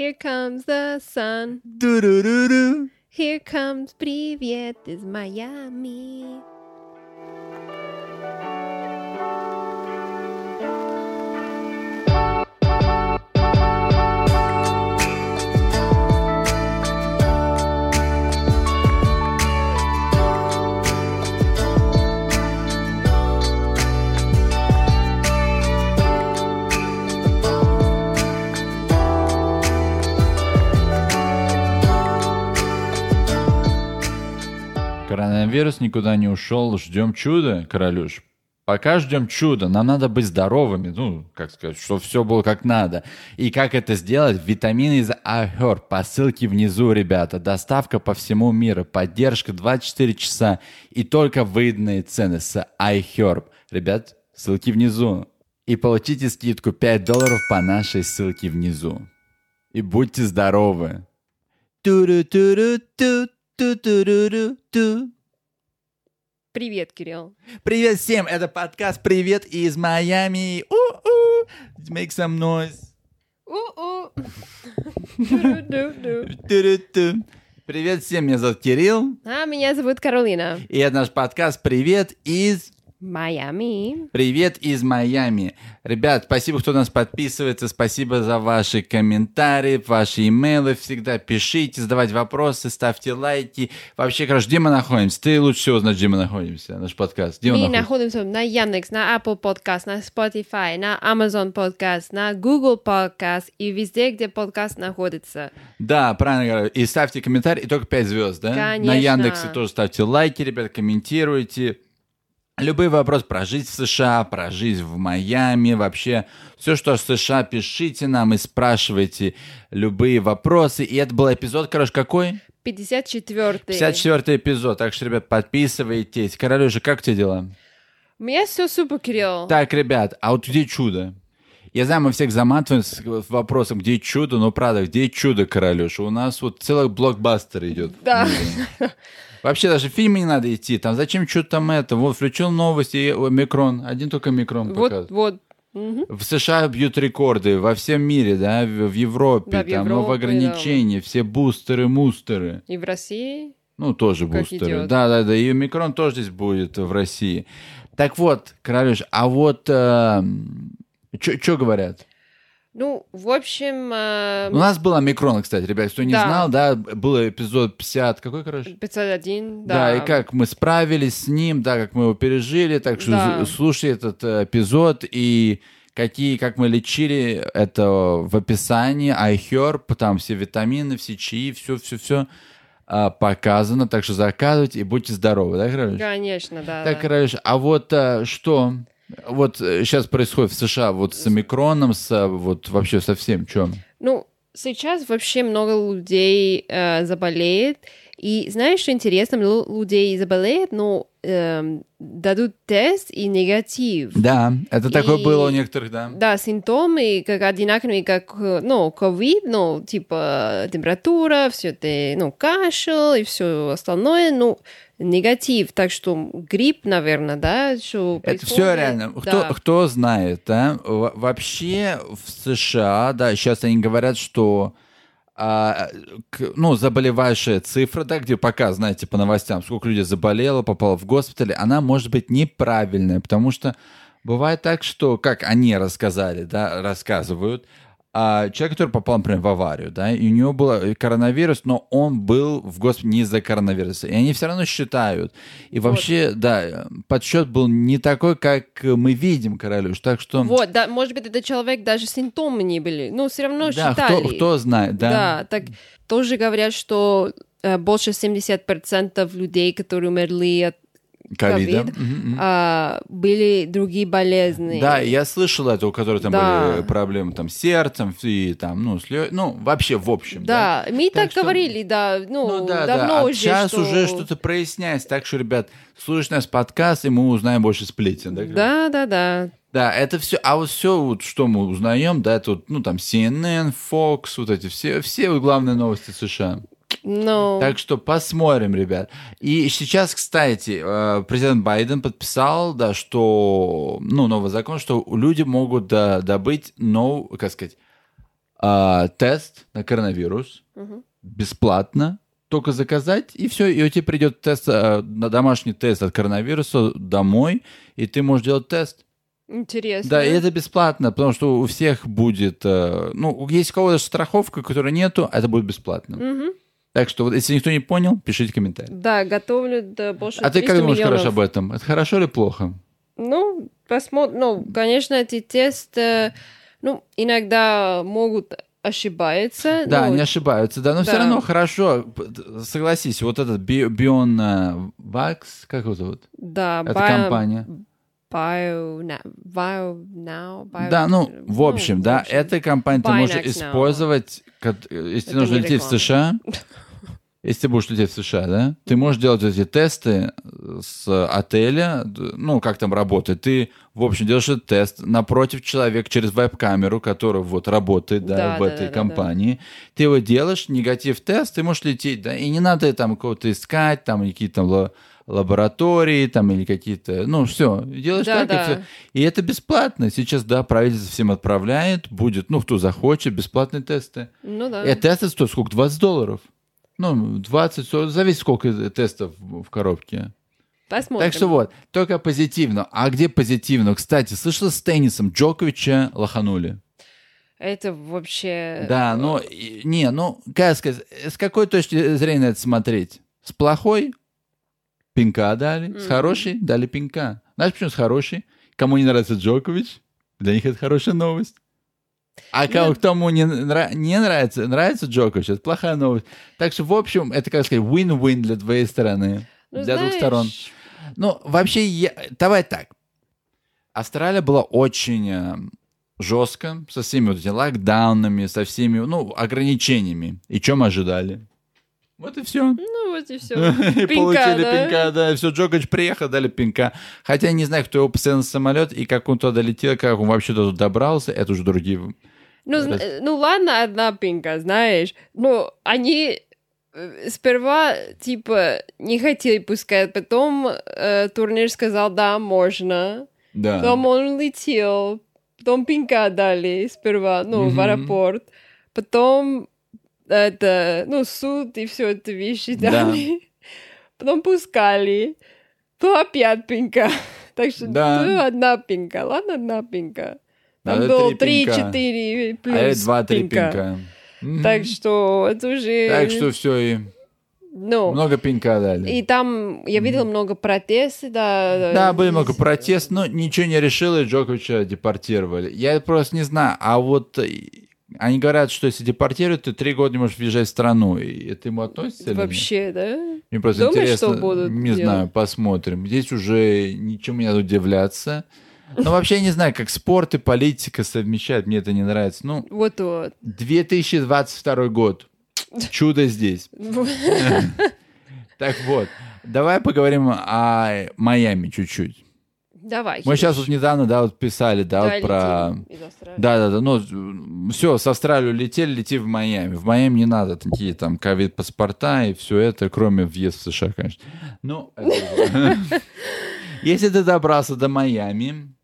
Here comes the sun. Ду-ду-ду-ду. Here comes привет из Майами. Коронавирус никуда не ушел, ждем чуда, королюш. Пока ждем чуда, нам надо быть здоровыми, ну, как сказать, чтобы все было как надо. И как это сделать? Витамины из iHerb по ссылке внизу, ребята. Доставка по всему миру, поддержка 24 часа и только выданные цены с iHerb. Ребят, ссылки внизу. И получите скидку 5 долларов по нашей ссылке внизу. И будьте здоровы. Привет, Кирилл. Привет всем, это подкаст «Привет из Майами». У-у. Make some noise. У-у. Ду-ду-ду. Ту-ру-ту. Привет всем, меня зовут Кирилл. А меня зовут Каролина. И это наш подкаст «Привет из...» Майами. Привет из Майами. Ребят, спасибо, кто нас подписывается, спасибо за ваши комментарии, ваши имейлы. Всегда пишите, задавайте вопросы, ставьте лайки. Вообще, короче, где мы находимся? Ты лучше всего знаешь, где мы находимся, наш подкаст. Где он Мы находится? находимся на Яндекс, на Apple Podcast, на Spotify, на Amazon Podcast, на Google Podcast и везде, где подкаст находится. Да, правильно говорю. И ставьте комментарий, и только 5 звезд, да? Конечно. На Яндексе тоже ставьте лайки, ребят, комментируйте. Любые вопросы про жизнь в США, про жизнь в Майами, вообще все, что в США, пишите нам и спрашивайте любые вопросы. И это был эпизод, короче, какой? 54 54 эпизод. Так что, ребят, подписывайтесь. Королюша, как у тебя дела? У меня все супер, Кирилл. Так, ребят, а вот где чудо? Я знаю, мы всех заматываем с с вопросом, где чудо, но правда, где чудо, королюша? У нас вот целый блокбастер идет. Да. Вообще даже в фильмы не надо идти. Там зачем что там это? Вот включил новости, и, микрон. Один только микрон Вот, показывает. вот. Мгм. В США бьют рекорды, во всем мире, да, в, в Европе, Да, в там новые Европе, ограничения, все бустеры, мустеры. И в России. Ну, тоже Как бустеры. идет. Да, да, да. И микрон тоже здесь будет в России. Так вот, Королюш, а вот что говорят? Ну, в общем, э, У нас был омикрон, кстати, ребят, кто не Да. знал, да, был эпизод 50, какой, короче? 501, Да. да. и как мы справились с ним, да, как мы его пережили, так что Да. слушай этот э, эпизод и какие, как мы лечили это в описании, iHerb, там все витамины, все чаи, все-все-все показано, так что заказывайте и будьте здоровы, да, Королюш? Конечно, да. Так, да. Королюш, а вот э, что вот сейчас происходит в США, вот с омикроном, с, э, вот вообще со всем, чем? Ну, сейчас вообще много людей э, заболеет. И знаешь, что интересно, людей заболеет, но эм, дадут тест и негатив. Да, это такое И- было у некоторых, да. Да, симптомы как одинаковые, как, э, ну, ковид, ну, типа температура, все это, ну, кашель и все остальное, ну, негатив. Так что грипп, наверное, да, что Это все реально. Кто, Да. кто знает, да? Во- Вообще в США, да, сейчас они говорят, что а, ну, заболевающая цифра, да, где пока, знаете, по новостям, сколько людей заболело, попало в госпиталь, она может быть неправильная, потому что бывает так, что, как они рассказали, да, рассказывают, а человек, который попал, например, в аварию, да, и у него был коронавирус, но он был в госпитале не из-за коронавируса, и они все равно считают. И вообще, да, подсчет был не такой, как мы видим, Королюш, так что... Вот, да, может быть, этот человек даже симптомы не были, но все равно да, считали. кто, кто знает, да. Да, так тоже говорят, что э, больше 70% людей, которые умерли от Ковида. а, были другие болезни. Да, я слышал это, у которых там Да. были проблемы там с сердцем и там, ну, с лё- ну, вообще в общем, да. Да, мы Так так, что- говорили, да, ну, Ну да, давно да. А уже, сейчас что... уже что-то проясняется. Так что, ребят, слушай наш подкаст, и мы узнаем больше сплетен. Да, Да, да, да. Да, это все, а вот все, вот, что мы узнаем, да, это вот, ну, там, CNN, Fox, вот эти все, все вот главные новости США. Ну, Так что посмотрим, ребят. И сейчас, кстати, э, президент Байден подписал, да, что, ну, новый закон, что люди могут добыть, нов, как сказать, а, тест на коронавирус Мгм. бесплатно, только заказать, и все, и у тебя придет тест, а, на домашний тест от коронавируса домой, и ты можешь делать тест. Интересно. Да, и это бесплатно, потому что у всех будет, э, ну, есть у кого-то страховка, которой нету, а это будет бесплатно. Мгм. Так что вот, если никто не понял, пишите комментарий. Да, готовлю да, больше А ты 300 как думаешь, миллионов. хорошо об этом? Это хорошо или плохо? Ну, посмотрим. Ну, конечно, эти тесты, ну, иногда могут ошибаться. Да, ну, не ошибаются, да, но все да. равно хорошо, согласись, вот этот Би- Бион Вакс, как его зовут? Да, Это компания. Bio, bio now, bio- Да, ну, в общем, да, общем. эта компания ты можешь now. использовать, как- если Это нужно лететь в. США, если ты будешь лететь в США, да, ты можешь делать эти тесты с отеля, ну, как там работает, ты, в общем, делаешь этот тест напротив человека через веб-камеру, который вот работает, да, Да, в да, этой да, да, компании, ты его делаешь, негатив-тест, ты можешь лететь, да, и не надо там кого-то искать, там, какие-то там лаборатории, там, или какие-то, ну, все, делаешь Да, так, да. и все. И это бесплатно. Сейчас, да, правительство всем отправляет, будет, ну, кто захочет, бесплатные тесты. Ну да. И тесты стоят сколько? 20 долларов. Ну, 20, 40, зависит, сколько тестов в коробке. Посмотрим. Так что вот, только позитивно. А где позитивно? Кстати, слышала с теннисом Джоковича лоханули. Это вообще... Да, ну, и- не, ну, как сказать, с какой точки зрения это смотреть? С плохой? Пинка дали. С Мгм. хорошей? Дали пинка. Знаешь, почему с хорошей? Кому не нравится Джокович, для них это хорошая новость. А Ну, кому, кому не, нра- не нравится, нравится Джокович, это плохая новость. Так что, в общем, это, как сказать, win-win для твоей стороны. Ну, для двух знаешь, сторон. Ну, вообще, я- давай так. Австралия была очень э, жестко, со всеми вот этими локдаунами, со всеми, ну, ограничениями. И чем ожидали? Вот и все. Ну и все. И получили да? пинка, да. Все, Джокович приехал, дали пинка. Хотя я не знаю, кто его на самолет и как он туда летел, как он вообще туда добрался. Это уже другие. Ну, ну ладно, одна пинка, знаешь. Но они э, сперва, типа, не хотели пускать. Потом э, турнир сказал, да, можно. Да. Потом он летел. Потом пинка дали сперва, ну, в Мгм. аэропорт. Потом это, ну, суд и все это вещи Да. дали. Потом пускали. Потом опять пинка. Так что Да. ну, одна пинка. Ладно, одна пинка. Там Надо было три пинка. 3-4 плюс а это два-три пинка. пинка. Мгм. Так что это уже... Так что все, и ну, много пинка дали. и там я видела много протестов, да. Да, были много протестов, но ничего не решило, и Джоковича депортировали. Я просто не знаю, а вот э, они говорят, что если депортируют, ты три года не можешь въезжать в страну. И это ему относится или нет? Вообще, да? Мне просто Думаешь, интересно. что будут не делать? знаю, посмотрим. Здесь уже ничему не надо удивляться. Но вообще я не знаю, как спорт и политика совмещают. Мне это не нравится. Ну, Вот-вот. 2022 год. Чудо здесь. Так вот, давай поговорим о Майами чуть-чуть. Давай. Мы сейчас вот недавно, да, вот писали, да, вот про... Да, да, да, ну, все, с Австралии летели, лети в Майами. В Майами не надо такие там ковид-паспорта и все это, кроме въезда в США, конечно. Ну, если ты добрался до Майами,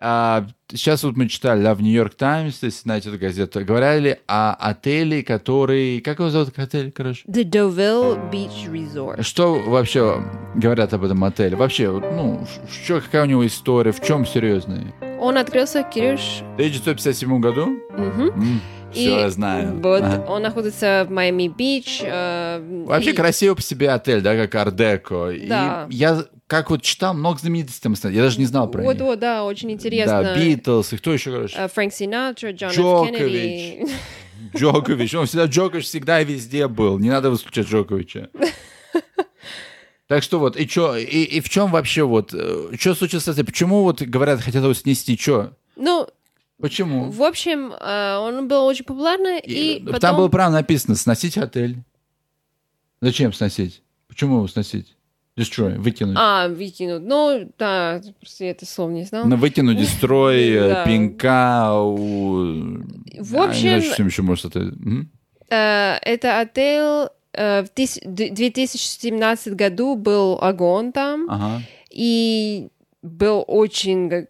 а, сейчас вот мы читали, да, в Нью-Йорк Таймс, если знаете эту газету, говорили о отеле, который... Как его зовут отель, короче? The Deauville Beach Resort. Что вообще говорят об этом отеле? Вообще, ну, что, какая у него история, в чем серьезная? Он открылся, Кирюш. В 1957 году? Мгм. все, И я знаю. Вот, Ага. он находится в Майами-Бич. э, Вообще и- красивый по себе отель, да, как Ардеко. Да. И я, как вот читал, много знаменитостей там. Я даже не знал про Вот, них. вот, да, очень интересно. Да, Битлз, и кто еще, короче? Э, Фрэнк Синатра, Джон. Кеннеди. Джокович. Он всегда, Джокович всегда и везде был. Не надо выключать Джоковича. Так что вот, и чё, и, и в чем вообще вот, что случилось с этим? Почему вот, говорят, хотят его снести, что? Ну, Почему? в общем, э, он был очень популярный, и, И- потом... Там было право написано сносить отель. Зачем сносить? Почему его сносить? Destroy, выкинуть. А, выкинут. Ну, да, просто я это слово не знал. Ну, выкинуть, дестрой, э, Да. пинка, у... В общем- что еще может это... Э, Это отель э, в тыс- д- 2017 году был огонь там, Ага. и был очень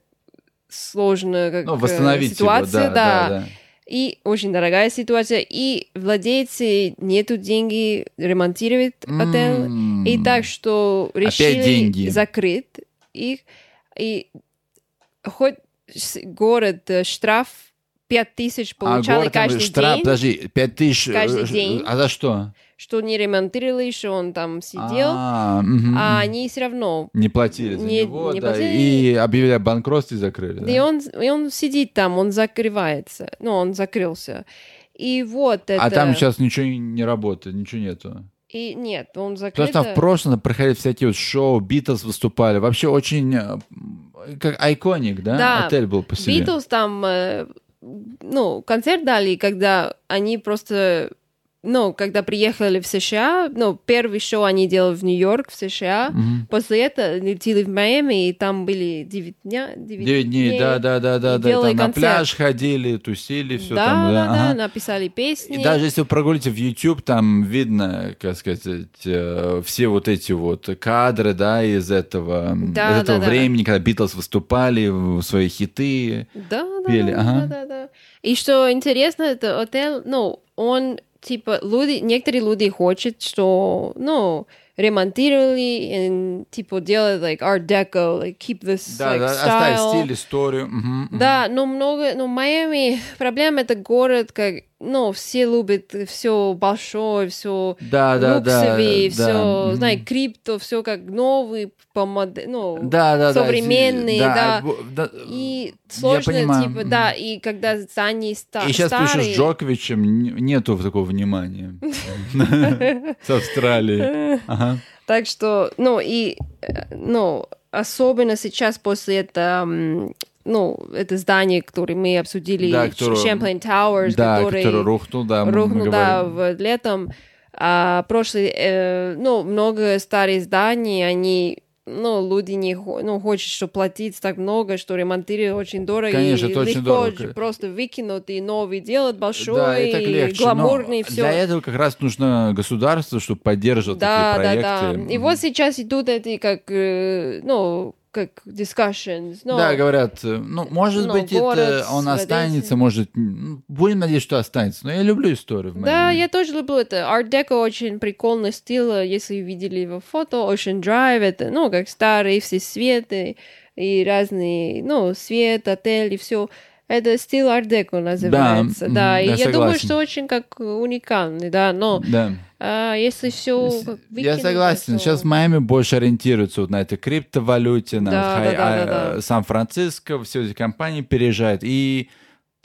сложная как, Ну, э, восстановить его, ситуация, да, да, да. И очень дорогая ситуация. И владельцы нету деньги ремонтировать отель. М. И так что решили закрыть их. И хоть город э, штраф 5 тысяч А каждый штраф, день, подожди, пять тысяч. э, Каждый ш- день. А за что? Что не ремонтировали, что он там сидел. А. А они все равно Не платили за Не- него, не да, платили. и объявили о банкротстве и закрыли. да? И он, и он сидит там, он закрывается. Ну, он закрылся. И вот это... А там сейчас ничего не работает, ничего нету. И нет, он Потому закрыт. что там в прошлом проходили всякие вот шоу, Битлз выступали. Вообще очень э, как айконик, да? Да. Отель был по себе. Битлз там, э, ну, концерт дали, когда они просто, ну, когда приехали в США, ну, первый шоу они делали в Нью-Йорк, в США. Мгм. После этого летели в Майами, и там были 9 дня. 9, Девять дней, да, да, да, да, да. Там на концерт. пляж ходили, тусили, все да, там, да, да. да, ага. написали песни. И даже если вы прогулите в YouTube, там видно, как сказать, э, все вот эти вот кадры, да, из этого, Да, из этого да, да. времени, когда Битлз выступали, в свои хиты. Да, да, пели, да, ага. да, да, да. И что интересно, это отель, ну, он, типа, люди, некоторые люди хотят, что, ну, ремонтировали, и, типа, делать, like, art deco, like, keep this, Да, like, да, оставить style. стиль, историю. мгм, мгм. Да, но много, ну, Майами, проблема это город, как, ну, все любят все большое, все Да, да, да. луксовее, да, все, мгм. знаешь, крипто, все как новый, по моде- ну, Да, да, да. современный, да. да. И сложно, типа, да, и когда здания ста- И сейчас пишешь старые... с Джоковичем, н- нету такого внимания. С Австралии. Так что, ну, и, э, ну, особенно сейчас после этого, ну, это здание, которое мы обсудили, Да, которое- Champlain Towers, Да, который, который рухнул, да, рухнул, да, в летом. А прошлый, э, ну, много старых зданий, они, ну, люди не ну, хочет, что платить так много, что ремонтировать очень дорого. Конечно, и это очень легко дорого. же просто выкинуть и новый делать большой, Да, и так легче. гламурный, все. Для этого как раз нужно государство, чтобы поддерживать Да, такие да, проекты. да. И вот сейчас идут эти как, э, ну, как discussions. ну, Да, говорят, э, ну, может Ну, быть, город это он останется, может, будем надеяться, что останется. Но я люблю историю в Да, Майами. я тоже люблю это. Art Deco очень прикольный стиль, если видели его фото. Ocean Drive, это, ну, как старые все светы и разные, ну, свет, отель и все. Это стиль Art Deco называется, мгм, да. И я я думаю, что очень как уникальный, да. Но Да. а, если все Я согласен. Сейчас Майами больше ориентируется вот на этой криптовалюте, на Да, хай- да, да, а, да, да. Сан-Франциско, все эти компании переезжают. И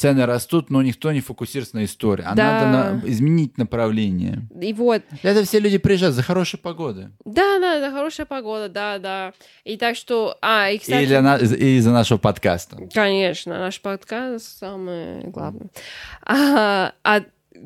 цены растут, но никто не фокусируется на истории. А Да. надо на- изменить направление. И вот, этого все люди приезжают за хорошей погоды. да, да, да, хорошая погода, да, да. И так что, а, и, кстати, И, для на- и из-за нашего подкаста. Конечно, наш подкаст самое главное. А, а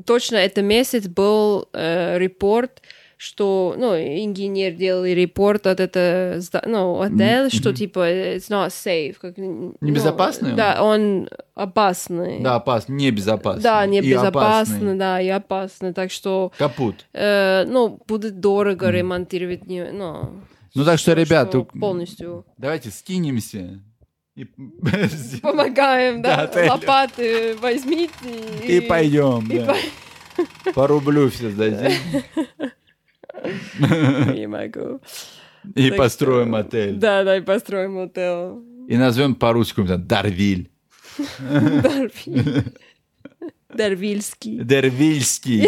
точно это месяц был э, репорт, что, ну, инженер делал репорт от это, ну, отель, что типа it's not safe. Как, ну, Небезопасный он? Да, он опасный. Да, опасно, небезопасно. Да, И небезопасно, опасный. да, и опасно. Так что, Капут. э, ну, будет дорого ремонтировать, не, ну, Ну так что, ребят, что у- полностью давайте скинемся. И, помогаем, да, Да, лопаты возьмите. и пойдем. и да. По рублю все сдадим. Не могу. И Так построим что- отель. Да, да, и построим отель. И назовем по-русски Дарвиль. Дарвиль. Дарвильский. Дервильский.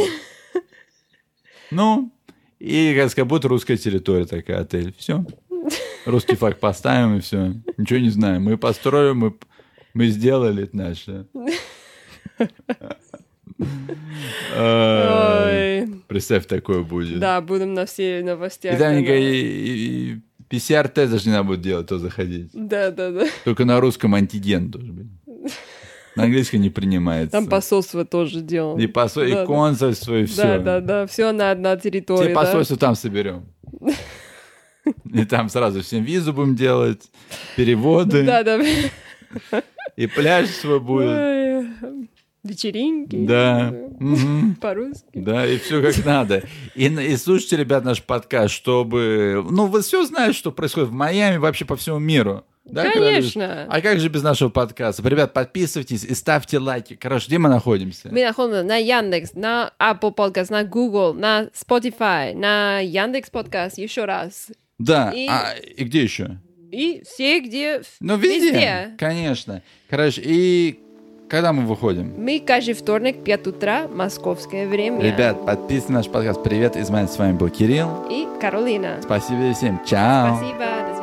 Ну, и как будет русская территория такая, отель. Все. Русский флаг поставим и все. Ничего не знаем. Мы построим, мы, мы сделали это наше. Представь, такое будет. Да, будем на все новостях. И, и PCR-тест даже не надо будет делать, то заходить. Да, да, да. Только на русском антиген должен быть. На английском не принимается. Там посольство тоже делал. И, посол... и да. консульство, и все. Да, да, да, все на одна территория. Все да. посольства там соберем. И там сразу всем визу будем делать, переводы, Да, да. и пляж свой будет. Вечеринки. Да. По-русски. Да, и все как надо. И, и слушайте, ребят, наш подкаст, чтобы... Ну, вы все знаете, что происходит в Майами, вообще по всему миру. Да, Конечно. А как же без нашего подкаста? Ребят, подписывайтесь и ставьте лайки. Короче, где мы находимся? Мы находимся на Яндекс, на Apple Podcast, на Google, на Spotify, на Яндекс Подкаст, еще раз. Да, И- а, и где еще? И все, где... Ну, везде. Конечно. Короче, и когда мы выходим? Мы каждый вторник, 5 утра, московское время. Ребят, подписывайтесь на наш подкаст. Привет, Измайль, с вами был Кирилл. И Каролина. Спасибо всем. Чао. Спасибо.